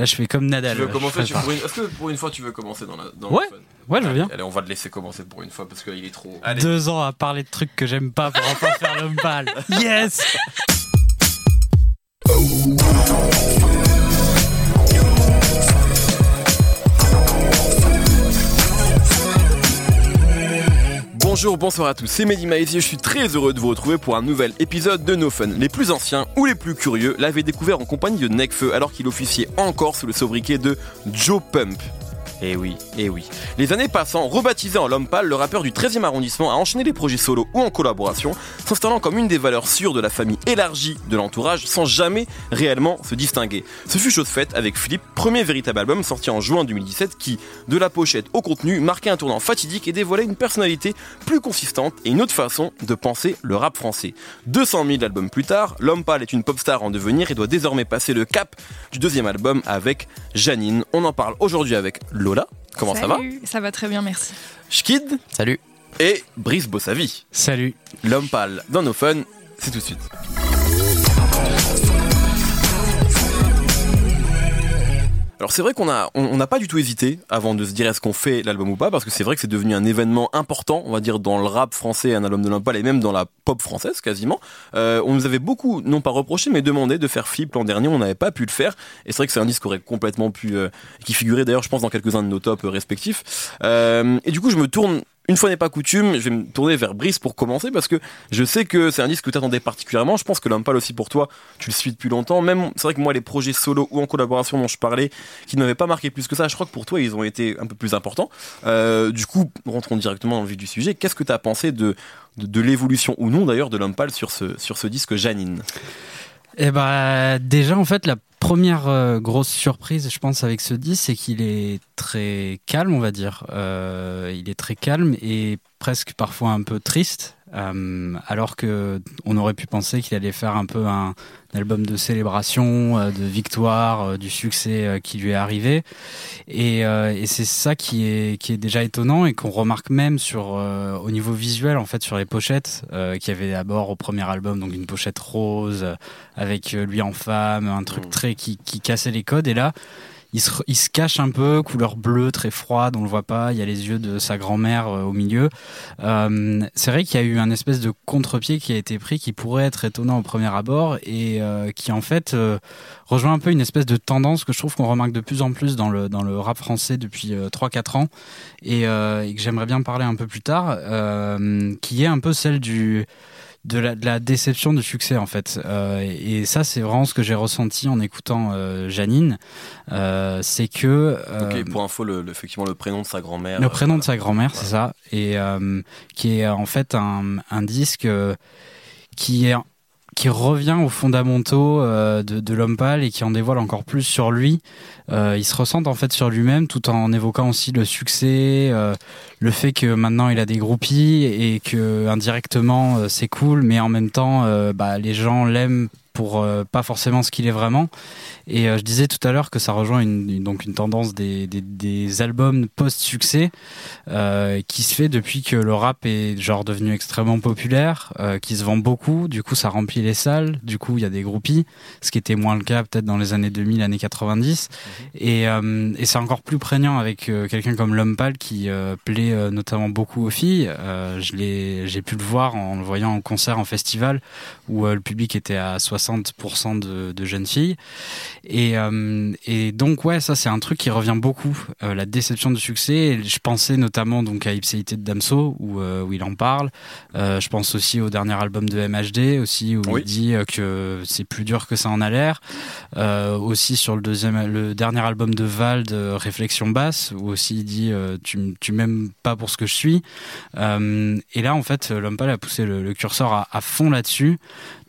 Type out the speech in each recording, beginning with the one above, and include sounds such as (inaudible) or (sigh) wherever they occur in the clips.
Là, je fais comme Nadal. Tu veux je commencer tu- prépare. pour une... Est-ce que pour une fois tu veux commencer dans, la... dans Ouais. le Ouais, je veux bien. Allez, on va te laisser commencer pour une fois parce qu'il est trop. Allez. Deux ans à parler de trucs que j'aime pas pour enfin faire l'homme pâle. (laughs) Yes Bonjour, bonsoir à tous, c'est Mehdi Maizy et je suis très heureux de vous retrouver pour un nouvel épisode de No Fun. Les plus anciens ou les plus curieux l'avaient découvert en compagnie de Necfeu alors qu'il officiait encore sous le sobriquet de Joe Pump. Eh oui, eh oui. Les années passant, rebaptisé en l'homme pâle, le rappeur du 13e arrondissement a enchaîné les projets solo ou en collaboration, s'installant comme une des valeurs sûres de la famille élargie de l'entourage sans jamais réellement se distinguer. Ce fut chose faite avec Philippe, premier véritable album sorti en juin 2017 qui, de la pochette au contenu, marquait un tournant fatidique et dévoilait une personnalité plus consistante et une autre façon de penser le rap français. 200 000 albums plus tard, l'homme pâle est une pop star en devenir et doit désormais passer le cap du deuxième album avec Janine. On en parle aujourd'hui avec Lola. Comment ça va. Ça va très bien, merci. Schkid Salut. et Brice Bossavi. Salut. L'homme pâle dans nos fun, c'est tout de suite. Alors c'est vrai qu'on a on n'a pas du tout hésité avant de se dire est-ce qu'on fait l'album ou pas parce que c'est vrai que c'est devenu un événement important on va dire dans le rap français un album de l'Impal et même dans la pop française quasiment. Euh, on nous avait beaucoup non pas reproché mais demandé de faire Flip l'an dernier on n'avait pas pu le faire. Et c'est vrai que c'est un disque qui aurait complètement pu euh, qui figurait d'ailleurs je pense dans quelques-uns de nos tops euh, respectifs. Euh, et du coup je me tourne une fois n'est pas coutume, je vais me tourner vers Brice pour commencer parce que je sais que c'est un disque que tu attendais particulièrement. Je pense que l'Impal aussi pour toi, tu le suis depuis longtemps. Même, c'est vrai que moi, les projets solo ou en collaboration dont je parlais, qui ne m'avaient pas marqué plus que ça, je crois que pour toi, ils ont été un peu plus importants. Euh, du coup, rentrons directement dans le vif du sujet. Qu'est-ce que tu as pensé de, l'évolution ou non d'ailleurs de l'Impal sur ce, sur ce disque Janine? Eh bah, déjà, en fait, la première euh, grosse surprise, je pense, avec ce disque, c'est qu'il est très calme, on va dire. Euh, il est très calme et presque parfois un peu triste. euh, alors que on aurait pu penser qu'il allait faire un peu un, un album de célébration, euh, de victoire, du succès qui lui est arrivé. Et, et c'est ça qui est, qui est déjà étonnant et qu'on remarque même sur, au niveau visuel, en fait, sur les pochettes, qui avait d'abord au premier album, donc une pochette rose, avec lui en femme, un truc Mm. très qui, qui cassait les codes. Et là, il se, cache un peu, couleur bleue, très froide, on le voit pas. Il y a les yeux de sa grand-mère euh, au milieu. Euh, c'est vrai qu'il y a eu un espèce de contre-pied qui a été pris, qui pourrait être étonnant au premier abord et euh, qui en fait rejoint un peu une espèce de tendance que je trouve qu'on remarque de plus en plus dans le dans le rap français depuis euh, 3-4 ans et, et que j'aimerais bien parler un peu plus tard, qui est un peu celle du de la, de la déception du succès en fait. Euh, et, et ça c'est vraiment ce que j'ai ressenti en écoutant euh, Janine. Euh, c'est que euh, Ok, pour info, le, le- effectivement, le prénom de sa grand-mère. le prénom de sa grand-mère, Voilà. c'est ça, et qui est en fait un, un disque qui est qui revient aux fondamentaux euh, de, l'homme pâle et qui en dévoile encore plus sur lui. Euh, il se ressent en fait sur lui-même tout en évoquant aussi le succès, euh, le fait que maintenant il a des groupies et que indirectement c'est cool, mais en même temps bah, les gens l'aiment pour euh, pas forcément ce qu'il est vraiment. Et euh, je disais tout à l'heure que ça rejoint une, une- donc une tendance des, des, des albums post-succès euh, qui se fait depuis que le rap est genre devenu extrêmement populaire, qui se vend beaucoup. Du coup, ça remplit les salles. Du coup, il y a des groupies, ce qui était moins le cas peut-être dans les années 2000, années 90. Et, euh, et c'est encore plus prégnant avec quelqu'un comme L'Homme Pâle qui plaît notamment beaucoup aux filles. J'ai pu le voir en le voyant en concert, en festival, où le public était à 60% de, de jeunes filles. Et, euh, et donc ouais, ça c'est un truc qui revient beaucoup, euh, la déception du succès. Et je pensais notamment donc à Ipséité de Damso où, euh, où il en parle. Je pense aussi au dernier album de MHD aussi où Oui. il dit que c'est plus dur que ça en a l'air. Aussi sur le deuxième, le dernier album de Vald, Réflexion basse, où aussi il dit tu, m'aimes pas pour ce que je suis. Et là en fait, l'homme pâle a poussé le, le curseur à, à fond là-dessus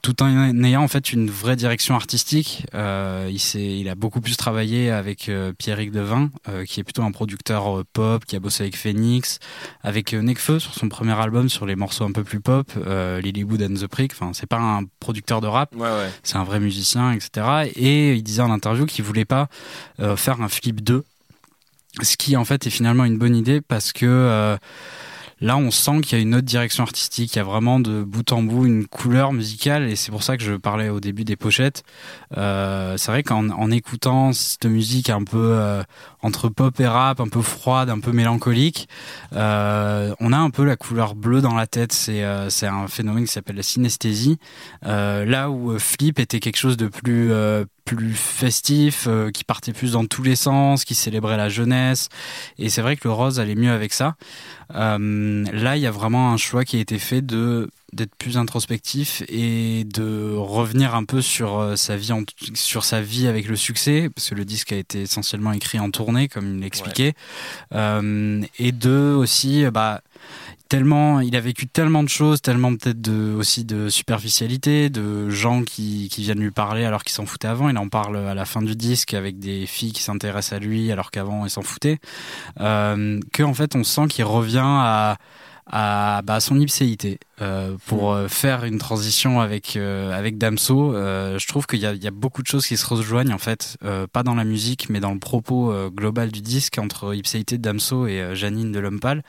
tout en ayant en fait une vraie direction artistique. Euh, il, s'est- il a beaucoup plus travaillé avec euh, Pierrick Devin, euh, qui est plutôt un producteur euh, pop, qui a bossé avec Phoenix, avec euh, Nekfeu sur son premier album, sur les morceaux un peu plus pop, euh, Lilywood and the Prick. Enfin, c'est pas un producteur de rap, Ouais, ouais. c'est un vrai musicien, etc. Et il disait en interview qu'il voulait pas euh, faire un flip 2, ce qui en fait est finalement une bonne idée parce que euh, Là, on sent qu'il y a une autre direction artistique. Il y a vraiment de bout en bout une couleur musicale, et c'est pour ça que je parlais au début des pochettes. Euh, c'est vrai qu'en en écoutant cette musique un peu euh, entre pop et rap, un peu froide, un peu mélancolique, euh, on a un peu la couleur bleue dans la tête. C'est euh, un phénomène qui s'appelle la synesthésie. là où Flip était quelque chose de plus plus festif, qui partait plus dans tous les sens, qui célébrait la jeunesse. Et c'est vrai que le rose allait mieux avec ça. Euh, là, il y a vraiment un choix qui a été fait de d'être plus introspectif et de revenir un peu sur euh, sa vie sur sa vie avec le succès parce que le disque a été essentiellement écrit en tournée comme il l'expliquait. Euh, et de aussi bah tellement il a vécu tellement de choses tellement peut-être de aussi de superficialité de gens qui, qui viennent lui parler alors qu'il s'en foutait avant. Il en parle à la fin du disque avec des filles qui s'intéressent à lui alors qu'avant il s'en foutait euh, que en fait on sent qu'il revient à à, bah, son ipséité euh, pour mm. euh, faire une transition avec euh, avec Damso. Euh, je trouve qu'il y a, il y a beaucoup de choses qui se rejoignent en fait, euh, pas dans la musique, mais dans le propos global du disque entre ipséité de Damso et Janine de euh,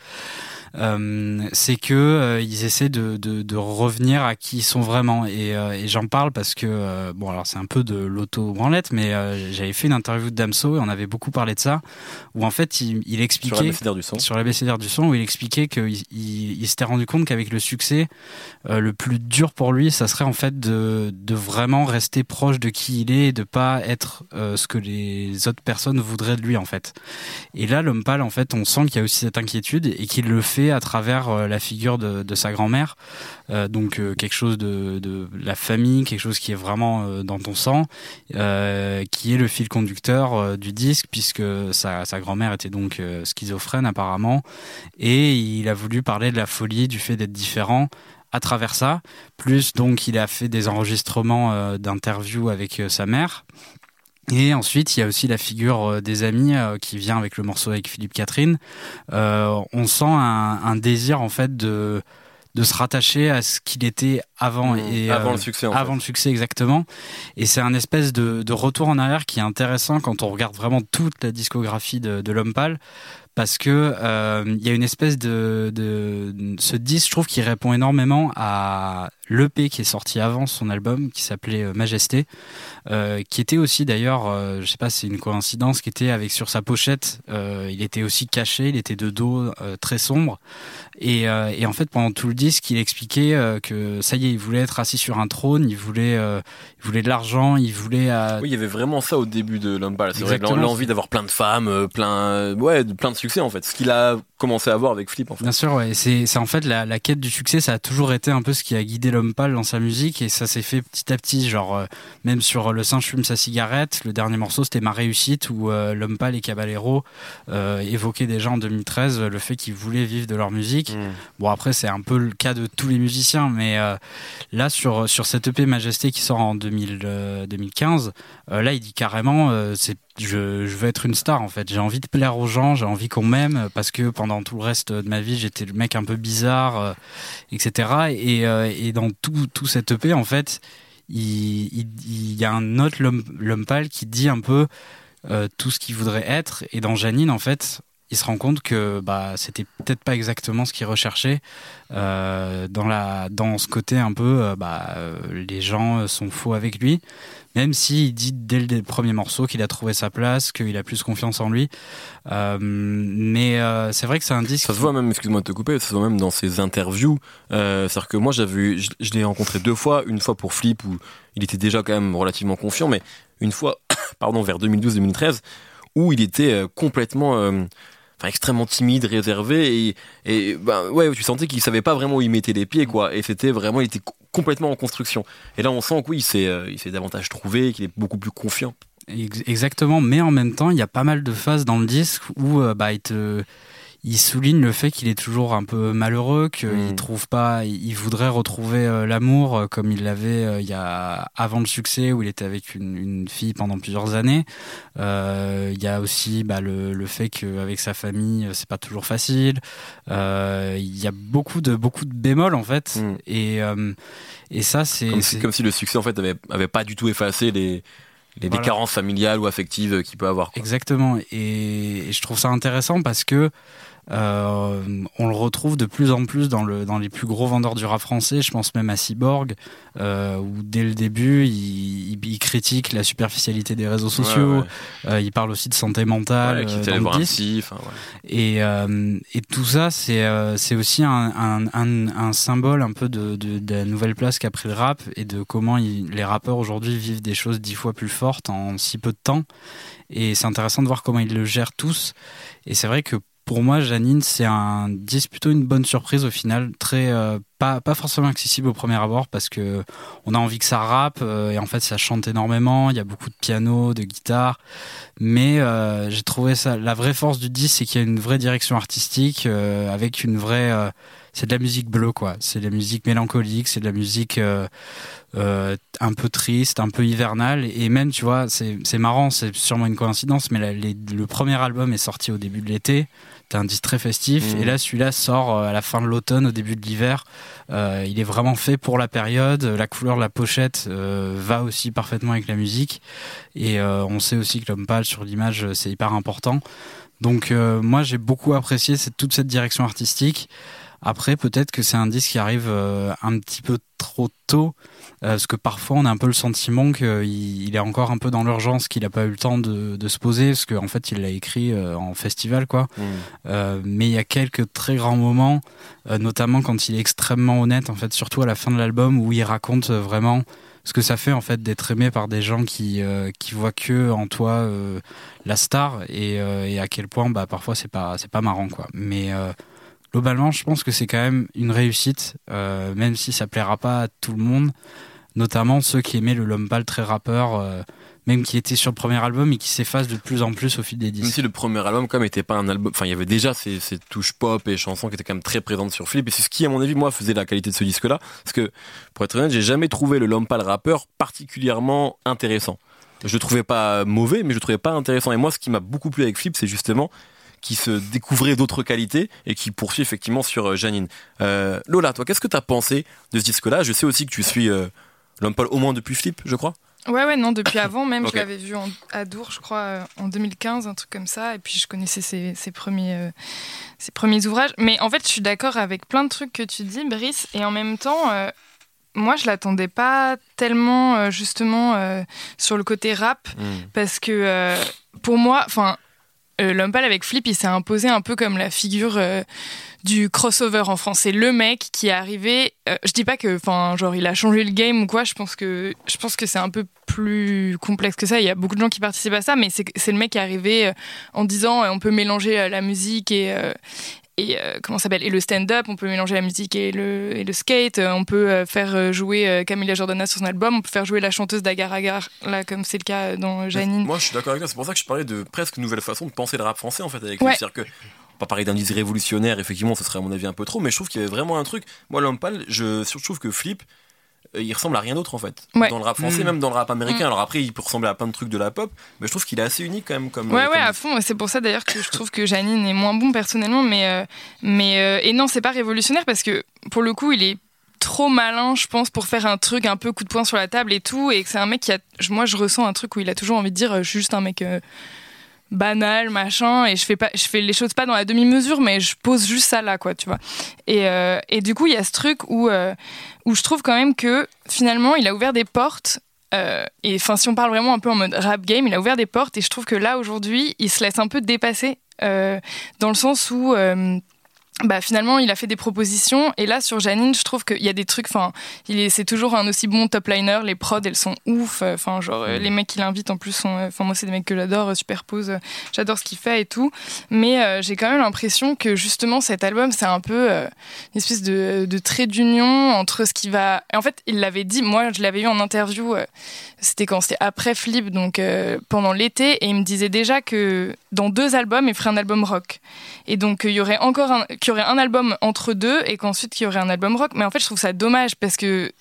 c'est que euh, ils essaient de, de, de, revenir à qui ils sont vraiment. Et, euh, et j'en parle parce que bon, alors c'est un peu de l'auto-branlette, mais j'avais fait une interview de Damso et on avait beaucoup parlé de ça, où en fait il, il expliquait sur du son, sur du son, où il expliquait qu'il il, il s'était rendu compte qu'avec le succès, le plus dur pour lui, ça serait en fait de, de vraiment rester proche de qui il est et de pas être ce que les autres personnes voudraient de lui en fait. Et là, l'homme pâle, en fait, on sent qu'il y a aussi cette inquiétude et qu'il le fait à travers euh, la figure de, sa grand-mère. Euh, donc euh, quelque chose de, la famille, quelque chose qui est vraiment dans ton sang, qui est le fil conducteur du disque, puisque sa, sa grand-mère était donc schizophrène apparemment, et il a voulu parler de la folie, du fait d'être différent à travers ça. Plus donc il a fait des enregistrements d'interviews avec sa mère. Et ensuite, il y a aussi la figure euh, des amis euh, qui vient avec le morceau avec Philippe Catherine. Euh, on sent un, un, désir en fait de de se rattacher à ce qu'il était avant mmh. et avant le succès en avant le succès exactement et c'est un espèce de, de, retour en arrière qui est intéressant quand on regarde vraiment toute la discographie de, de l'homme pâle parce que euh, il y a une espèce de, de ce disque, je trouve, qui répond énormément à l'EP qui est sorti avant son album, qui s'appelait euh, Majesté, euh, qui était aussi d'ailleurs, euh, je sais pas, c'est une coïncidence, qui était avec sur sa pochette, il était aussi caché, il était de dos très sombre, et, et, en fait pendant tout le disque, il expliquait que ça y est, il voulait être assis sur un trône, il voulait, il voulait de l'argent, il voulait. Oui, il y avait vraiment ça au début de l'homme C'est vrai l'envie d'avoir plein de femmes, plein, ouais, plein de succès en fait. Ce qu'il a commencé à avoir avec Flip en fait. Bien sûr, ouais. C'est, en fait la, la, quête du succès, ça a toujours été un peu ce qui a guidé l'homme pâle dans sa musique et ça s'est fait petit à petit. Genre, euh, même sur Le singe fume sa cigarette, le dernier morceau c'était Ma réussite où euh, l'homme pâle et Caballero euh, évoquaient déjà en 2013 le fait qu'ils voulaient vivre de leur musique. Mm. Bon, après, c'est un peu le cas de tous les musiciens, mais euh, là, sur, sur cette EP Majesté qui sort en 2000, 2015, là, il dit carrément, c'est je, je veux être une star en fait. J'ai envie de plaire aux gens, j'ai envie qu'on m'aime parce que pendant tout le reste de ma vie j'étais le mec un peu bizarre, euh, etc. Et, euh, et, dans tout, tout cette EP en fait, il y a un autre l'homme pâle qui dit un peu euh, tout ce qu'il voudrait être. Et dans Janine en fait, il se rend compte que bah c'était peut-être pas exactement ce qu'il recherchait euh, dans la dans ce côté un peu euh, bah les gens sont faux avec lui même s'il dit dès le premier morceau qu'il a trouvé sa place, qu'il a plus confiance en lui. Euh, mais euh, c'est vrai que c'est un disque. Ça se voit même, excuse-moi de te couper, ça se voit même dans ses interviews. Euh, C'est-à-dire que moi, j'avais, je, l'ai rencontré deux fois, une fois pour Flip où il était déjà quand même relativement confiant, mais une fois, (coughs) pardon, vers 2012-2013 où il était euh, complètement euh, extrêmement timide, réservé et, ben ouais, tu sentais qu'il savait pas vraiment où il mettait les pieds quoi. Et c'était vraiment, il était complètement en construction. Et là, on sent que oui, il s'est, euh, il s'est davantage trouvé, qu'il est beaucoup plus confiant. Exactement, mais en même temps, il y a pas mal de phases dans le disque où euh, bah, il te il souligne le fait qu'il est toujours un peu malheureux, qu'il mm. trouve pas, il voudrait retrouver euh, l'amour euh, comme il l'avait euh, il y a avant le succès où il était avec une, une fille pendant plusieurs années. Euh, il y a aussi bah, le, le, fait qu'avec sa famille c'est pas toujours facile. Euh, il y a beaucoup de beaucoup de bémols en fait, mm. et et ça c'est comme, si, comme si le succès en fait avait, avait pas du tout effacé les les voilà. carences familiales ou affectives qu'il peut avoir. Quoi. Exactement. Et, et, je trouve ça intéressant parce que Euh, on le retrouve de plus en plus dans, le, dans les plus gros vendeurs du rap français. Je pense même à Cyborg, euh, où dès le début, il, il, critique la superficialité des réseaux sociaux. Euh, il parle aussi de santé mentale. qui dans le psy, et, et tout ça, c'est c'est aussi un, un, un, un, symbole un peu de, de, de, la nouvelle place qu'a pris le rap et de comment il, les rappeurs aujourd'hui vivent des choses dix fois plus fortes en si peu de temps. Et c'est intéressant de voir comment ils le gèrent tous. Et c'est vrai que pour moi, Janine, c'est un disque plutôt une bonne surprise au final, très euh, pas pas forcément accessible au premier abord parce que on a envie que ça rappe euh, et en fait ça chante énormément. Il y a beaucoup de piano, de guitare, mais euh, j'ai trouvé ça la vraie force du disque, c'est qu'il y a une vraie direction artistique avec une vraie c'est de la musique bleue quoi. C'est de la musique mélancolique, c'est de la musique un peu triste, un peu hivernale. Et même, tu vois, c'est marrant, c'est sûrement une coïncidence, mais le premier album est sorti au début de l'été. C'est un disque très festif. Mmh. Et là, celui-là sort euh, à la fin de l'automne, au début de l'hiver. Euh, il est vraiment fait pour la période. La couleur de la pochette euh, va aussi parfaitement avec la musique. Et euh, on sait aussi que l'homme pâle sur l'image, c'est hyper important. Donc moi, j'ai beaucoup apprécié cette, toute cette direction artistique. Après, peut-être que c'est un disque qui arrive euh, un petit peu trop tôt, euh, parce que parfois on a un peu le sentiment qu'il il est encore un peu dans l'urgence, qu'il n'a pas eu le temps de, de se poser, parce qu'en en fait il l'a écrit euh, en festival, quoi. Mmh. mais il y a quelques très grands moments, notamment quand il est extrêmement honnête, en fait, surtout à la fin de l'album, où il raconte vraiment ce que ça fait en fait d'être aimé par des gens qui qui voient que en toi la star et, et à quel point bah parfois c'est pas c'est pas marrant quoi mais globalement, je pense que c'est quand même une réussite, euh, même si ça plaira pas à tout le monde, notamment ceux qui aimaient le Lompal très rappeur. Euh, même qui était sur le premier album et qui s'efface de plus en plus au fil des disques. Même si le premier album quand même était pas un album, enfin il y avait déjà ces, ces, touches pop et chansons qui étaient quand même très présentes sur Flip et c'est ce qui à mon avis moi faisait la qualité de ce disque là parce que pour être honnête j'ai jamais trouvé le Lompal rappeur particulièrement intéressant. Je le trouvais pas mauvais mais je le trouvais pas intéressant et moi ce qui m'a beaucoup plu avec Flip c'est justement qui se découvrait d'autres qualités et qui poursuit effectivement sur euh, Janine. Euh, Lola, toi, qu'est-ce que tu as pensé de ce disque-là? Je sais aussi que tu suis euh, l'homme Paul au moins depuis Flip, je crois. Ouais, ouais, non, depuis avant même. (coughs) Je l'avais vu à Dour, je crois, euh, en 2015, un truc comme ça. Et puis, je connaissais ses, ses premiers, ses premiers ouvrages. Mais en fait, je suis d'accord avec plein de trucs que tu dis, Brice. Et en même temps, moi, je l'attendais pas tellement, justement, sur le côté rap. Hmm. Parce que, pour moi, enfin euh, avec Flip, il s'est imposé un peu comme la figure euh, du crossover en France. C'est le mec qui est arrivé. Euh, je dis pas que, enfin, genre, il a changé le game ou quoi. Je pense que, je pense que c'est un peu plus complexe que ça. Il y a beaucoup de gens qui participent à ça, mais c'est le mec qui est arrivé en disant on peut mélanger la musique et, et euh, comment s'appelle et le stand-up on peut mélanger la musique et le, et le skate euh, on peut euh, faire jouer Camilla Jordana sur son album on peut faire jouer la chanteuse d'Agar Agar là comme c'est le cas dans Janine. moi je suis d'accord avec toi c'est pour ça que je parlais de presque nouvelle façon de penser le rap français en fait avec ouais. c'est-à-dire que pas parler d'un disque révolutionnaire effectivement ce serait à mon avis un peu trop mais je trouve qu'il y avait vraiment un truc. Moi pâle je, je trouve que Flip il ressemble à rien d'autre en fait. Dans le rap français, mm. même dans le rap américain. Mm. Alors après, il peut ressembler à plein de trucs de la pop, mais je trouve qu'il est assez unique quand même. Comme, ouais, ouais, à fond. C'est pour ça d'ailleurs que je trouve que Janine est moins bon personnellement, mais, euh, mais euh, et non, c'est pas révolutionnaire parce que pour le coup, il est trop malin, je pense, pour faire un truc un peu coup de poing sur la table et tout, et que c'est un mec qui a, moi, je ressens un truc où il a toujours envie de dire, je suis juste un mec banal machin et je fais pas je fais les choses pas dans la demi mesure mais je pose juste ça là quoi tu vois. Et, euh, et du coup il y a ce truc où euh, où je trouve quand même que finalement il a ouvert des portes euh, et enfin si on parle vraiment un peu en mode rap game il a ouvert des portes et je trouve que là aujourd'hui il se laisse un peu dépasser dans le sens où bah finalement il a fait des propositions. Et là sur Janine je trouve qu'il y a des trucs enfin il est c'est toujours un aussi bon top liner. Les prods elles sont ouf. Enfin genre mm. les mecs qu'il invite en plus sont enfin moi c'est des mecs que j'adore superpose j'adore ce qu'il fait et tout. Mais euh, j'ai quand même l'impression que justement cet album c'est un peu euh, une espèce de, de trait d'union entre ce qui va et en fait il l'avait dit moi je l'avais eu en interview euh, c'était quand c'était après Flip donc pendant l'été et il me disait déjà que dans deux albums il ferait un album rock et donc il y aurait encore un qu'il y aurait un album entre deux et qu'ensuite qu'il y aurait un album rock. Mais en fait, je trouve ça dommage parce que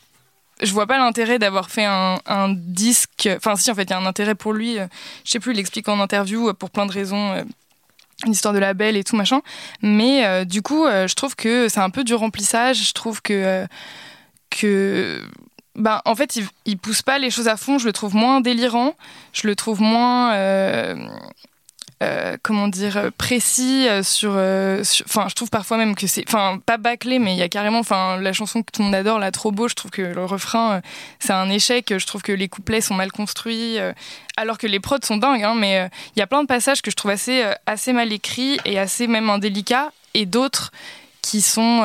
je vois pas l'intérêt d'avoir fait un, disque. Enfin, si, en fait, il y a un intérêt pour lui. Je sais plus, il l'explique en interview euh, pour plein de raisons. Euh, une histoire de label et tout machin. Mais euh, du coup, je trouve que c'est un peu du remplissage. Je trouve que. que ben, en fait, il, il, pousse pas les choses à fond. Je le trouve moins délirant. Je le trouve moins euh, comment dire précis sur enfin je trouve parfois même que c'est enfin pas bâclé mais il y a carrément enfin la chanson que tout le monde adore là trop beau je trouve que le refrain c'est un échec. Je trouve que les couplets sont mal construits alors que les prods sont dingues hein, mais il y a plein de passages que je trouve assez assez mal écrits et assez même indélicats et d'autres qui sont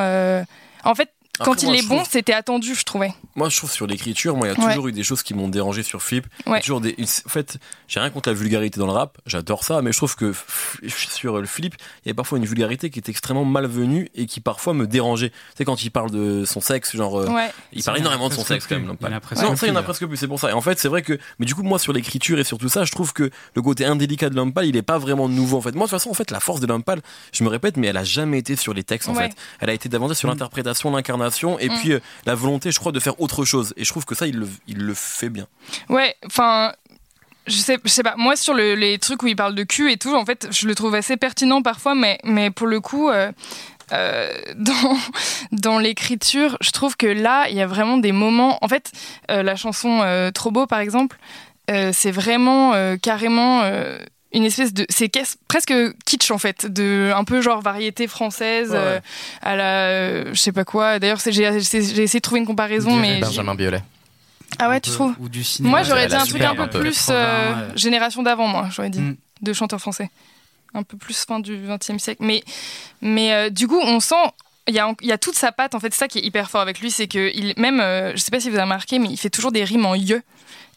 en fait quand il est bon, c'était attendu, je trouvais. Moi, je trouve sur l'écriture, moi, il y a toujours eu des choses qui m'ont dérangé sur Flip. Toujours des. En fait, j'ai rien contre la vulgarité dans le rap, j'adore ça, mais je trouve que sur le Flip, il y avait parfois une vulgarité qui était extrêmement malvenue et qui parfois me dérangeait. Tu sais, quand il parle de son sexe, genre, euh, il parle énormément de son sexe quand même. Non, non ça, il y en a presque plus. C'est pour ça. Et en fait, c'est vrai que, mais du coup, moi, sur l'écriture et sur tout ça, je trouve que le côté indélicat de l'homme il est pas vraiment nouveau. En fait, moi, de toute façon, en fait, la force de l'homme je me répète, mais elle a jamais été sur les textes. En fait, elle a été davantage sur mm. l'interprétation, l'incarnation et mm. puis euh, la volonté, je crois, de faire autre chose. Et je trouve que ça, il le, il le fait bien. Ouais, enfin, je sais, je sais pas. Moi, sur les trucs où il parle de cul et tout, en fait, je le trouve assez pertinent parfois, mais, mais pour le coup. Euh, euh, (laughs) dans, dans l'écriture, je trouve que là, il y a vraiment des moments. En fait, la chanson Trop beau, par exemple, c'est vraiment carrément une espèce de c'est presque kitsch en fait de un peu genre variété française euh, à la euh, je sais pas quoi. D'ailleurs j'ai essayé de trouver une comparaison mais Benjamin Biolay. Ah ouais tu trouves moi j'aurais dit un truc un peu plus euh, génération d'avant moi j'aurais dit mm. de chanteurs français. Un peu plus fin du XXe siècle. Mais mais du coup on sent il y, a, il y a toute sa patte en fait. C'est ça qui est hyper fort avec lui c'est que il même je sais pas si vous avez remarqué mais il fait toujours des rimes en yeux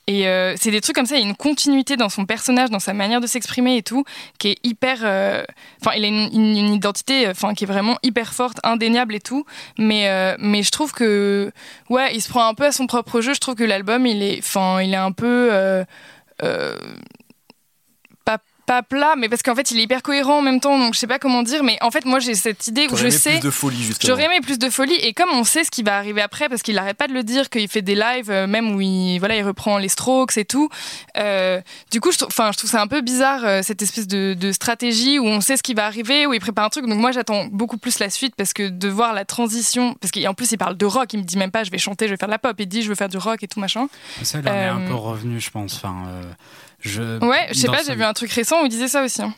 et euh, c'est des trucs comme ça, il y a une continuité dans son personnage, dans sa manière de s'exprimer et tout, qui est hyper. Euh, enfin, il a une, identité qui est vraiment hyper forte, indéniable et tout. Mais, euh, mais je trouve que. Ouais, il se prend un peu à son propre jeu. Je trouve que l'album, il est, enfin, il est un peu pas plat, mais parce qu'en fait, il est hyper cohérent en même temps, donc je sais pas comment dire, mais en fait, moi, j'ai cette idée où je sais. plus de folie, justement. J'aurais aimé plus de folie, et comme on sait ce qui va arriver après, parce qu'il arrête pas de le dire, qu'il fait des lives, euh, même où il, voilà, il reprend les strokes et tout. Euh, du coup, je enfin, je trouve ça un peu bizarre, euh, cette espèce de, de, stratégie où on sait ce qui va arriver, où il prépare un truc. Donc moi, j'attends beaucoup plus la suite, parce que de voir la transition, parce qu'en plus, il parle de rock, il me dit même pas, je vais chanter, je vais faire de la pop, il dit, je veux faire du rock et tout machin. Ça, il en est un peu revenu, je pense. Enfin, je, ouais, je sais pas, j'ai vu un truc récent où il disait ça aussi. Hein.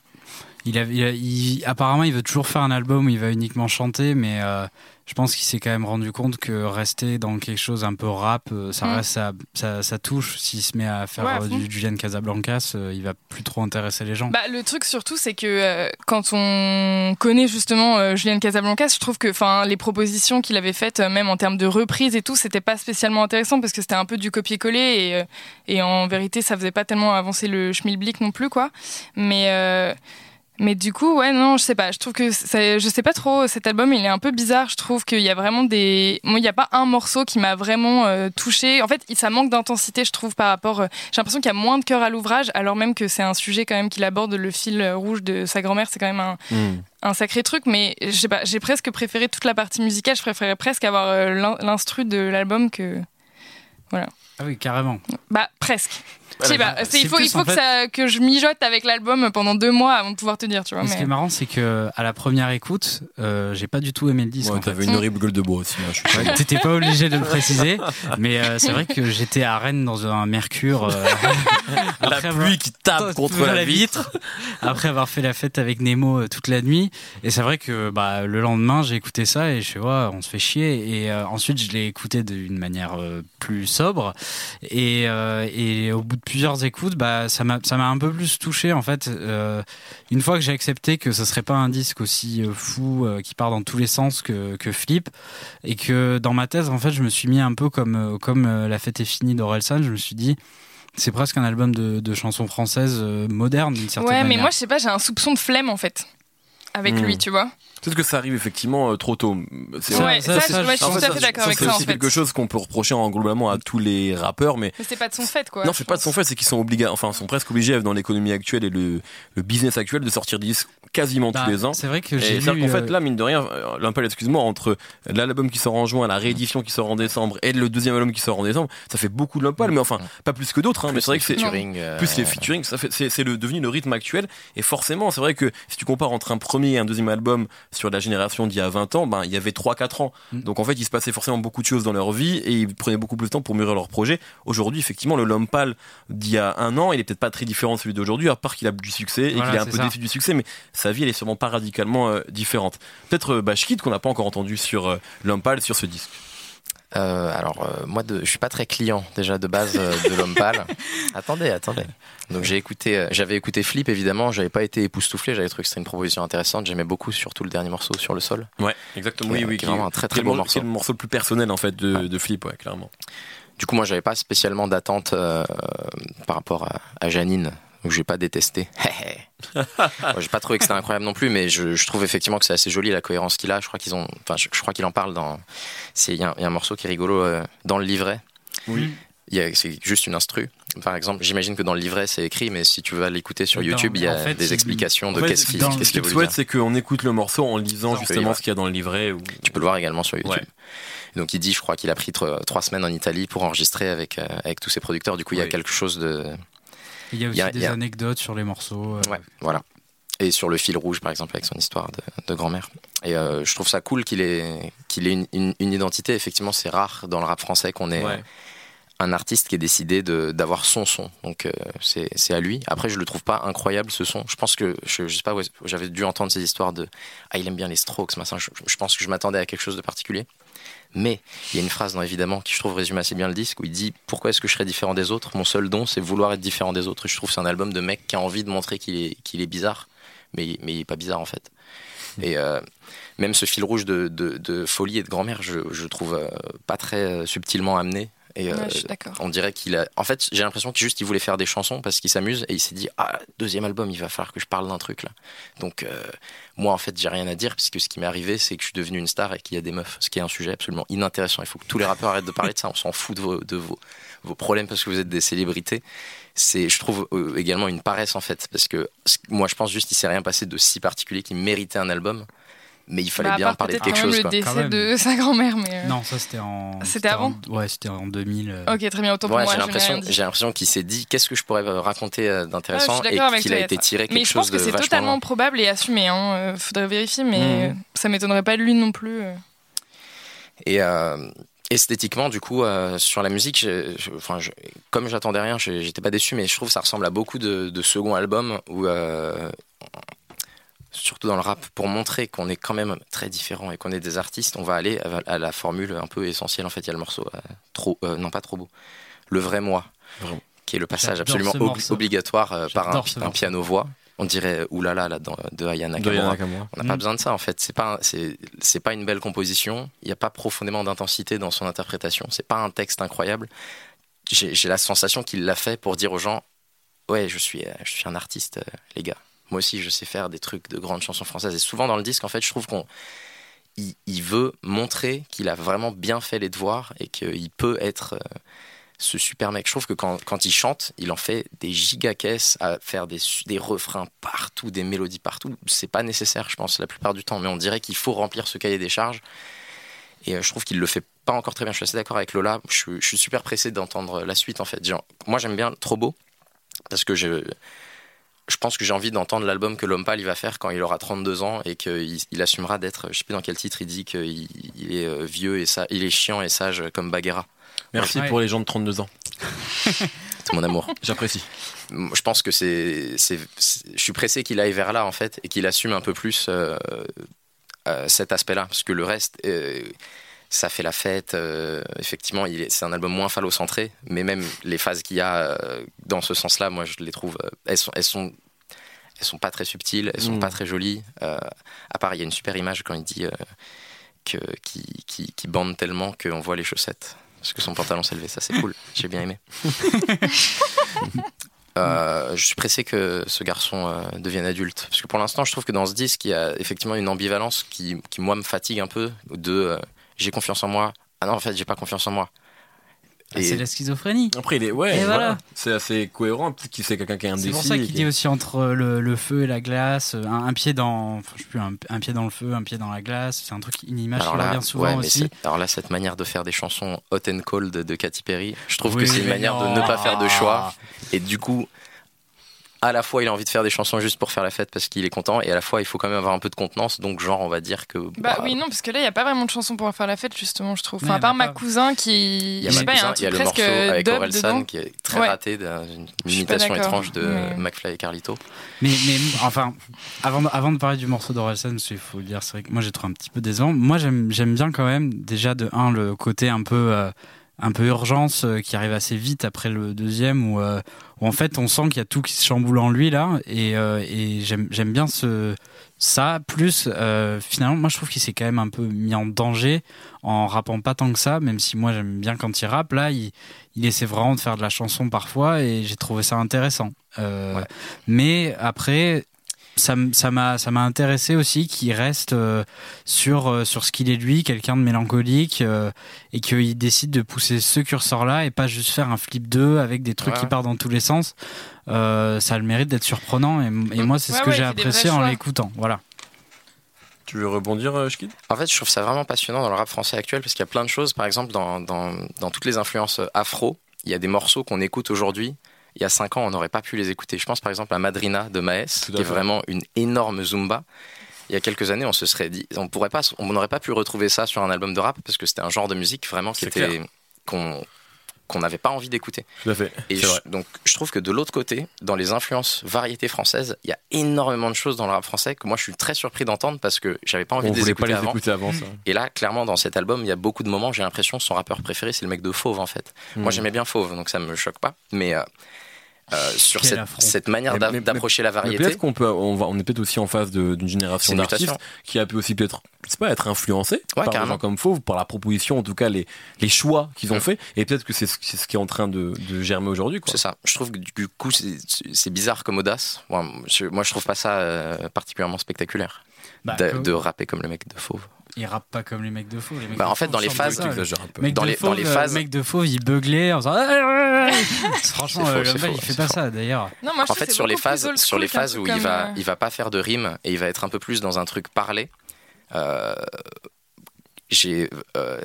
Il, a, il, apparemment, il veut toujours faire un album où il va uniquement chanter, mais euh, je pense qu'il s'est quand même rendu compte que rester dans quelque chose un peu rap, euh, ça mm. reste ça, touche. S'il se met à faire euh, du Julian Casablancas, euh, il va plus trop intéresser les gens. Bah, le truc surtout, c'est que quand on connaît justement Julian Casablancas, je trouve que les propositions qu'il avait faites, même en termes de reprise et tout, c'était pas spécialement intéressant parce que c'était un peu du copier-coller et, et, en vérité, ça faisait pas tellement avancer le schmilblick non plus, quoi. Mais mais du coup, ouais, non, je sais pas. Je trouve que je sais pas trop. Cet album, il est un peu bizarre. Je trouve qu'il y a vraiment des. Moi, il n'y a pas un morceau qui m'a vraiment euh, touché. En fait, ça manque d'intensité, je trouve, par rapport. Euh, j'ai l'impression qu'il y a moins de cœur à l'ouvrage, alors même que c'est un sujet quand même qu'il aborde. Le fil rouge de sa grand-mère, c'est quand même un, hmm. un sacré truc. Mais je sais pas. J'ai presque préféré toute la partie musicale. Je préférais presque avoir euh, l'instru de l'album que. Voilà. Ah oui, carrément. Bah, presque. Il faut, il faut que, ça, que je mijote avec l'album pendant deux mois avant de pouvoir te dire, tu vois. Ce qui est marrant, c'est que à la première écoute, euh, j'ai pas du tout aimé le disque. Ouais, t'avais une horrible gueule de bois aussi. Hein, T'étais pas obligé de le préciser, mais euh, c'est vrai que j'étais à Rennes dans un Mercure. Euh, (laughs) la pluie qui tape contre la vitre. après avoir fait la fête avec Nemo toute la nuit, et c'est vrai que bah, le lendemain, j'ai écouté ça et je ouais, on se fait chier. Et ensuite, je l'ai écouté d'une manière plus sobre, et, et au bout de plusieurs écoutes, bah, ça m'a un peu plus touché en fait. Euh, une fois que j'ai accepté que ce serait pas un disque aussi euh, fou euh, qui part dans tous les sens que, que, Flip, et que dans ma thèse en fait, je me suis mis un peu comme comme La fête est finie d'Orelsan. Je me suis dit c'est presque un album de, de chansons françaises modernes d'une certaine manière. Ouais, mais moi je sais pas, j'ai un soupçon de flemme en fait avec lui, hmm. tu vois. Peut-être que ça arrive effectivement euh, trop tôt. C'est ouais, ça, ça, je suis tout à fait d'accord avec ça. C'est quelque chose qu'on peut reprocher en, globalement à tous les rappeurs, mais. Mais c'est pas de son fait, quoi. Non, c'est pas de son fait, c'est qu'ils sont obligés, enfin, sont presque obligés dans l'économie actuelle et le, le business actuel de sortir des disques quasiment tous Bah, les ans. C'est vrai que Et j'ai c'est-à-dire lu. qu'en fait, euh, là, mine de rien, euh, Limpal, excuse-moi, entre l'album qui sort en juin, la réédition qui sort en décembre et le deuxième album qui sort en décembre, ça fait beaucoup de Limpal, mais enfin, pas plus que d'autres, hein, mais c'est vrai que c'est. featuring, euh, Plus les featuring, ça fait, c'est, c'est le, devenu le rythme actuel. Et forcément, c'est vrai que si tu compares entre un premier et un deuxième album sur la génération d'il y a 20 ans, ben, il y avait 3-4 ans. Mm. Donc en fait, il se passait forcément beaucoup de choses dans leur vie et ils prenaient beaucoup plus de temps pour mûrir leur projet. Aujourd'hui, effectivement, le L'Homme Pâle d'il y a un an, il est peut-être pas très différent de celui d'aujourd'hui, à part qu'il a du succès et Voilà, qu'il est un peu ça. déçu du succès, mais sa vie, elle est sûrement pas radicalement euh, différente. Peut-être euh, Bashkid, qu'on n'a pas encore entendu sur euh, Pâle, sur ce disque. Euh, alors euh, moi, de, je suis pas très client déjà de base euh, de l'homme pâle. (laughs) attendez, attendez. Donc j'ai écouté, j'avais écouté Flip évidemment. J'avais pas été époustouflé. J'avais trouvé que c'était une proposition intéressante. J'aimais beaucoup surtout le dernier morceau sur le sol. Ouais, exactement. Oui, oui, qui est vraiment un très, très beau mor- morceau. qui est le morceau le plus personnel, en fait, de, Ouais. de Flip, ouais, clairement. Du coup, moi, j'avais pas spécialement d'attente par rapport à, à Janine. Donc j'ai pas détesté. (laughs) Moi, j'ai pas trouvé que c'était incroyable non plus, mais je, je trouve effectivement que c'est assez joli la cohérence qu'il a. Je crois qu'ils ont, enfin, je, je crois qu'il en parle dans. C'est il y, a un- il y a un morceau qui est rigolo euh, dans le livret. Oui. Il y a- C'est juste une instru. Par exemple, j'imagine que dans le livret c'est écrit, mais si tu veux l'écouter sur YouTube, il y a en fait, des explications de En fait, qu'est-ce qu'il Ce qu'il souhaite, dire. c'est qu'on écoute le morceau en lisant justement ce qu'il y a dans le livret. Ou... Tu peux le voir également sur YouTube. Ouais. Donc il dit, je crois qu'il a pris tro- trois semaines en Italie pour enregistrer avec euh, avec tous ses producteurs. Du coup, il y a Oui. quelque chose de Il y a aussi il y a- des a- anecdotes sur les morceaux. euh, Ouais, voilà. Et sur le fil rouge, par exemple, avec son histoire de, de grand-mère. Et euh, je trouve ça cool qu'il ait, qu'il ait une, une- une identité. Effectivement, c'est rare dans le rap français qu'on ait Ouais. un artiste qui ait décidé de- d'avoir son son. Donc euh, c'est c'est à lui. Après, je le trouve pas incroyable ce son. Je pense que, je, je sais pas, j'avais dû entendre ces histoires de Ah, il aime bien les strokes, machin. Je, je pense que je m'attendais à quelque chose de particulier. Mais il y a une phrase dans Évidemment qui je trouve résume assez bien le disque où il dit Pourquoi est-ce que je serais différent des autres? Mon seul don, c'est vouloir être différent des autres. Et je trouve que c'est un album de mec qui a envie de montrer qu'il est, qu'il est bizarre, mais, mais il est pas bizarre en fait. Et euh, même ce fil rouge de, de, de folie et de grand-mère, je, je trouve euh, pas très euh, subtilement amené. Et euh, Ouais, suis d'accord. on dirait qu'il a. En fait, j'ai l'impression qu'il juste il voulait faire des chansons parce qu'il s'amuse et il s'est dit ah deuxième album il va falloir que je parle d'un truc là. Donc euh, moi en fait j'ai rien à dire puisque ce qui m'est arrivé c'est que je suis devenu une star et qu'il y a des meufs, ce qui est un sujet absolument inintéressant. Il faut que tous les rappeurs arrêtent de parler de ça. On s'en fout de vos, de vos vos problèmes parce que vous êtes des célébrités. C'est je trouve euh, également une paresse en fait parce que moi je pense juste il s'est rien passé de si particulier qui méritait un album. Mais il fallait Bah, bien parler de quelque quand même chose. le quoi. Quand décès même. de sa grand-mère, mais. euh, Non, ça c'était en. C'était avant en- Ouais, c'était en 2000. euh. Ok, très bien, autant pour Ouais, moi. j'ai je l'impression, qu'il s'est dit qu'est-ce que je pourrais raconter euh, Ah, d'intéressant je suis et qu'il a été ça. tiré quelque Mais je pense chose que de c'est totalement loin. probable et assumé. Hein. faudrait vérifier, mais euh, ça m'étonnerait pas de lui non plus. Et euh, esthétiquement, du coup, euh, sur la musique, j'ai- je- enfin, je- comme j'attendais rien, j'étais pas déçu, mais je trouve que ça ressemble à beaucoup de, de second albums où, euh, surtout dans le rap, pour montrer qu'on est quand même très différent et qu'on est des artistes, on va aller à, à la formule un peu essentielle. En fait, il y a le morceau euh, trop, euh, non pas trop beau, le vrai moi, Vraiment. qui est le passage absolument ob- obligatoire euh, par un, piano voix. On dirait oulala là dans, de Ayana Nakamura. On n'a pas Mm. besoin de ça en fait. C'est pas c'est c'est pas une belle composition. Il n'y a pas profondément d'intensité dans son interprétation. C'est pas un texte incroyable. J'ai la sensation qu'il l'a fait pour dire aux gens ouais je suis je suis un artiste les gars. Moi aussi je sais faire des trucs de grandes chansons françaises. Et souvent dans le disque en fait je trouve qu'on il, il veut montrer qu'il a vraiment bien fait les devoirs et qu'il peut être euh, ce super mec. Je trouve que quand, quand il chante, il en fait des gigacaisses à faire des, des refrains partout, des mélodies partout. C'est pas nécessaire, je pense, la plupart du temps, mais on dirait qu'il faut remplir ce cahier des charges. Et euh, je trouve qu'il le fait pas encore très bien. Je suis assez d'accord avec Lola. Je, je suis super pressé d'entendre la suite, en fait. Genre, moi, j'aime bien Trop Beau parce que je. Je pense que j'ai envie d'entendre l'album que l'homme pâle il va faire quand il aura 32 ans et qu'il il assumera d'être, je sais plus dans quel titre il dit qu'il il est euh, vieux et ça, il est chiant et sage comme Bagheera. Merci Ouais. pour les gens de 32 ans. (laughs) C'est mon amour. J'apprécie. je pense que c'est, c'est, c'est- je suis pressé qu'il aille vers là en fait et qu'il assume un peu plus euh, euh, cet aspect-là parce que le reste, euh, ça fait la fête. euh, effectivement, c'est un album moins phallocentré, mais même les phases qu'il y a euh, dans ce sens-là, moi je les trouve, euh, elles sont, elles sont, elles sont pas très subtiles, elles sont Mm. pas très jolies. Euh, à part, il y a une super image quand il dit euh, que qui, qui, qui bande tellement qu'on voit les chaussettes. Parce que son pantalon s'est levé, ça c'est cool, j'ai bien aimé. (laughs) Euh, je suis pressé que ce garçon devienne adulte. Parce que pour l'instant, je trouve que dans ce disque, il y a effectivement une ambivalence qui, qui moi, me fatigue un peu. De j'ai confiance en moi. Ah non, en fait, j'ai pas confiance en moi. Ah, Et- C'est la schizophrénie. Après, il est, ouais, Et voilà. voilà. C'est assez cohérent. Peut-être qu'il c'est quelqu'un qui est indécis. C'est pour ça qu'il dit aussi entre le, le feu et la glace, un, un pied dans, enfin, je sais plus, un, un pied dans le feu, un pied dans la glace. C'est un truc, une image qui revient souvent ouais, mais aussi. c'est- alors là, cette manière de faire des chansons hot and cold de Katy Perry, je trouve Oui, que c'est une manière non. de ne pas faire de choix. Et du coup, à la fois, il a envie de faire des chansons juste pour faire la fête parce qu'il est content, et à la fois, il faut quand même avoir un peu de contenance. Donc, genre, on va dire que. Bah oui, non, parce que là, il n'y a pas vraiment de chanson pour faire la fête, justement, je trouve. Enfin, à part il y ma pas. cousin qui. Il y a, je sais ma pas, il y a cousin, un il y a le morceau avec Orelsan qui est très Ouais. raté, d'une imitation étrange de mais- McFly et Carlito. Mais, mais enfin, avant de, avant de parler du morceau d'Orelsan, qu'il faut le dire, c'est vrai que moi j'ai trouvé un petit peu décevant. Moi j'aime j'aime bien quand même, déjà de un, le côté un peu, euh, un peu urgence euh, qui arrive assez vite après le deuxième, où, euh, où en fait on sent qu'il y a tout qui se chamboule en lui là, et, euh, et j'aime j'aime bien ce, ça. Plus euh, finalement, moi je trouve qu'il s'est quand même un peu mis en danger en rappant pas tant que ça, même si moi j'aime bien quand il rappe. Là, il, il essaie vraiment de faire de la chanson parfois, et j'ai trouvé ça intéressant. Euh, Ouais. Mais après, ça m'a ça m'a intéressé aussi qu'il reste euh, sur euh, sur ce qu'il est lui, quelqu'un de mélancolique, euh, et qu'il décide de pousser ce curseur-là et pas juste faire un flip 2 avec des trucs Ouais. qui partent dans tous les sens. Euh, ça a le mérite d'être surprenant et, et moi c'est Ouais, ce que ouais, j'ai apprécié en l'écoutant. Voilà. Tu veux rebondir, Shkid? En fait, je trouve ça vraiment passionnant dans le rap français actuel parce qu'il y a plein de choses. Par exemple, dans, dans, dans toutes les influences afro, il y a des morceaux qu'on écoute aujourd'hui. Il y a 5 ans, on n'aurait pas pu les écouter. Je pense par exemple à Madrina de Maes, qui est vraiment une énorme zumba. Il y a quelques années, on se serait dit, on pourrait pas, on n'aurait pas pu retrouver ça sur un album de rap parce que c'était un genre de musique vraiment qui était qu'on qu'on n'avait pas envie d'écouter. Tout à fait. Et je- donc, je trouve que de l'autre côté, dans les influences variétés françaises, il y a énormément de choses dans le rap français que moi je suis très surpris d'entendre parce que j'avais pas envie On de les voulait pas écouter les avant. écouter avant ça. Et là, clairement, dans cet album, il y a beaucoup de moments, j'ai l'impression que son rappeur préféré, c'est le mec de Fauve, en fait. Moi, Hmm. j'aimais bien Fauve, donc ça me choque pas. Mais euh, euh, sur cette, manière d'a- mais- d'approcher la variété, peut-être qu'on peut, on, va, on est peut-être aussi en face d'une génération d'artistes qui a pu aussi peut-être, je sais pas, être influencé Ouais, par des carrément. gens comme Fauve, par la proposition, en tout cas les, les choix qu'ils ont Mm. fait, et peut-être que c'est ce, qui est en train de, de germer aujourd'hui. C'est ça. Je trouve que du coup, c'est bizarre comme audace. Moi, je, moi, je trouve pas ça euh, particulièrement spectaculaire Bah, de, de rapper comme le mec de Fauve. Il rappe pas comme les mecs de faux. Les mecs Bah, de en fait, Fauve dans les phases- ça, un peu. Mec Dans de les- Fauve, dans les euh, phases- mec de fauve, il beuglait en faisant. (laughs) Franchement, faux, euh, c'est Gumball, faux, il fait pas faux. ça d'ailleurs. Non, moi, je En trouve fait, que c'est sur les phases, sur les phases où il va, euh, il va pas faire de rime et il va être un peu plus dans un truc parlé. euh, j'ai euh,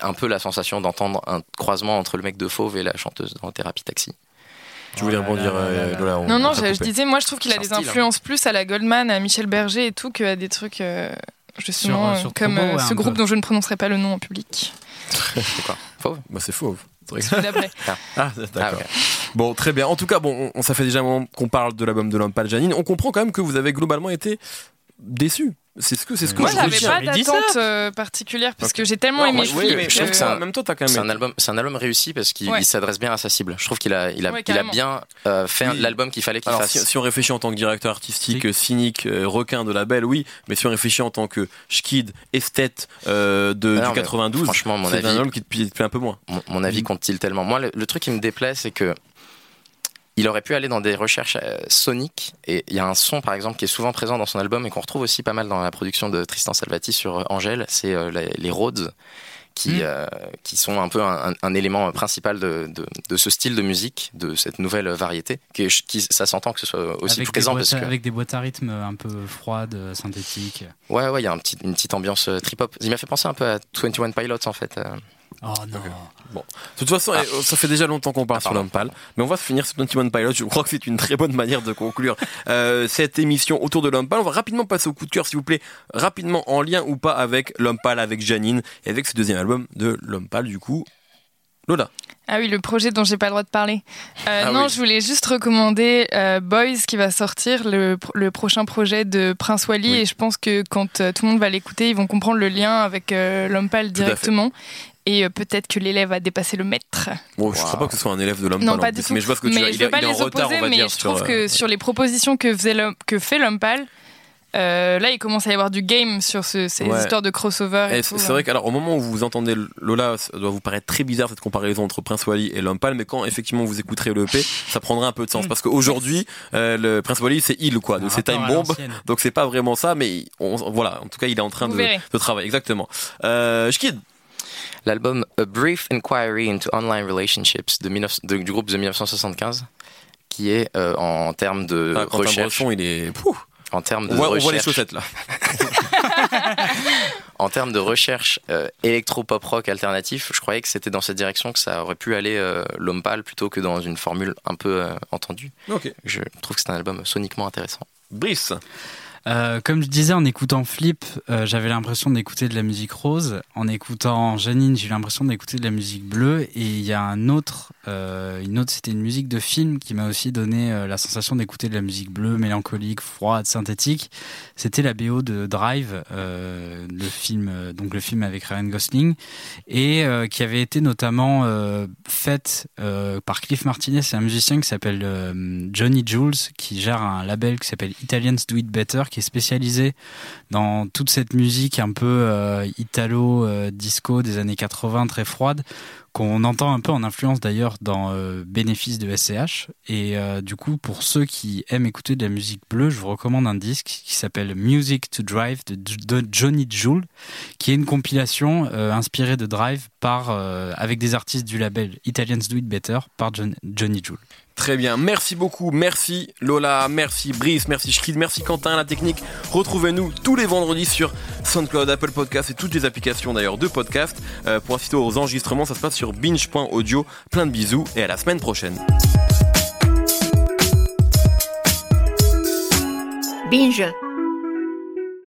un peu la sensation d'entendre un croisement entre le mec de Fauve et la chanteuse dans Thérapie Taxi. Tu voulais Oh rebondir, euh, là là. Non, on non, je, disais, moi, je trouve qu'il a des hein. influences plus à la Goldman, à Michel Berger et tout, qu'à des trucs, euh, justement, Sur- sur euh, comme Turbo, euh, ouais, ce groupe peu. dont je ne prononcerai pas le nom en public. (laughs) C'est quoi? Fauve? Bah, c'est Fauve. C'est Celui d'après. (laughs) Ah, d'accord. Ah, ok. Bon, très bien. En tout cas, bon, on, ça fait déjà un moment qu'on parle de l'album de Lampal Janine. On comprend quand même que vous avez globalement été déçu. C'est ce que, c'est ce que Moi, je j'avais pas d'attente euh, particulière parce que j'ai tellement Non, aimé moi, oui, mais je trouve que- que ça, en même temps, t'as quand même. C'est un album, c'est un album réussi parce qu'il Ouais. s'adresse bien à sa cible. Je trouve qu'il a, il a, Ouais, il a bien euh, fait Oui. l'album qu'il fallait qu'il Alors, fasse. si, si on réfléchit en tant que directeur artistique, cynique, euh, requin de label, oui, mais si on réfléchit en tant que schkid, esthète euh, de, non, du mais 92, franchement, mon c'est un avis- album qui te plaît un peu moins. Mon, mon avis Mm. compte-t-il tellement? Moi, le, le truc qui me déplaît, c'est que il aurait pu aller dans des recherches euh, soniques. Et il y a un son, par exemple, qui est souvent présent dans son album et qu'on retrouve aussi pas mal dans la production de Tristan Salvati sur euh, Angèle. C'est euh, les, les Rhodes. Qui, Mm. euh, qui sont un peu un, un- un élément principal de, de, de ce style de musique, de cette nouvelle variété. Qui, qui- ça s'entend que ce soit aussi avec, des présent boîtes, parce que avec des boîtes à rythme un peu froides, synthétiques. ouais ouais il y a un petit, une petite ambiance euh, trip hop. Il m'a fait penser un peu à 21 Pilots en fait. Oh non. De toute façon, Ah. eh, ça fait déjà longtemps qu'on parle Ah, sur. Lampal, mais on va finir sur 21 Pilot. Je crois que c'est une très bonne manière de conclure euh, cette émission autour de Lampal. On va rapidement passer au coup de cœur, s'il vous plaît, rapidement en lien ou pas avec Lampal, avec Janine et avec ce deuxième album de Lampal, du coup. Lola. Ah oui, le projet dont j'ai pas le droit de parler. Euh, Ah non, oui. je voulais juste recommander euh, Boys qui va sortir, le, pro- le prochain projet de Prince Wally. Oui. Et je pense que quand euh, tout le monde va l'écouter, ils vont comprendre le lien avec euh, l'homme pâle directement. Et euh, peut-être que l'élève va dépasser le maître. Bon, je Wow. crois pas que ce soit un élève de Lampal. non, en pas plus, du tout. Mais je vois ce que tu veux mais dire. je Il, est- il en les retard, opposer, on va mais dire. je trouve sur, que euh, sur les propositions que, faisait l'homme- que fait l'homme pâle, euh, là, il commence à y avoir du game sur ce- ces Ouais. histoires de crossover. Et Et tout, c'est c'est hein. vrai qu'alors au moment où vous entendez Lola, ça doit vous paraître très bizarre cette comparaison entre Prince Wally et l'homme pâle, mais quand effectivement vous écouterez le EP, ça prendra un peu de sens Mm. parce qu'aujourd'hui euh, le Prince Wally c'est il quoi, donc c'est Time Bomb, donc c'est pas vraiment ça, mais on, voilà, en tout cas il est en train de, travailler exactement. Euh, Shkid, L'album A Brief Inquiry into Online Relationships de 19 de- du groupe de 1975, qui est euh, en termes de Ah, recherche, il est. En termes de on, voit, on voit les recherche, chaussettes là. (laughs) en termes de recherche euh, électro-pop rock alternatif, je croyais que c'était dans cette direction que ça aurait pu aller euh, l'homme pâle plutôt que dans une formule un peu euh, entendue. Je trouve que c'est un album soniquement intéressant. Brice. Euh, comme je disais, en écoutant Flip, euh, j'avais l'impression d'écouter de la musique rose. En écoutant Janine, j'ai l'impression d'écouter de la musique bleue. Et il y a un autre, euh, une autre, c'était une musique de film qui m'a aussi donné euh, la sensation d'écouter de la musique bleue, mélancolique, froide, synthétique. C'était la BO de Drive, euh, le film, donc le film avec Ryan Gosling, et qui avait été notamment faite par Cliff Martinez, c'est un musicien qui s'appelle Johnny Jules, qui gère un label qui s'appelle Italians Do It Better, qui est spécialisé dans toute cette musique un peu italo disco des années 80 très froide qu'on entend un peu en influence d'ailleurs dans euh, Bénéfice de SCH et euh, du coup pour ceux qui aiment écouter de la musique bleue je vous recommande un disque qui s'appelle Music to Drive de, Johnny Jewel qui est une compilation euh, inspirée de Drive par euh, avec des artistes du label Italians Do It Better par John- Johnny Jewel Très bien, merci beaucoup, merci Lola, merci Brice, merci Schkid, merci Quentin, la technique. Retrouvez-nous tous les vendredis sur SoundCloud, Apple Podcast et toutes les applications d'ailleurs de podcast. Euh, pour assister aux enregistrements, ça se passe sur binge.audio. Plein de bisous et à la semaine prochaine. Binge.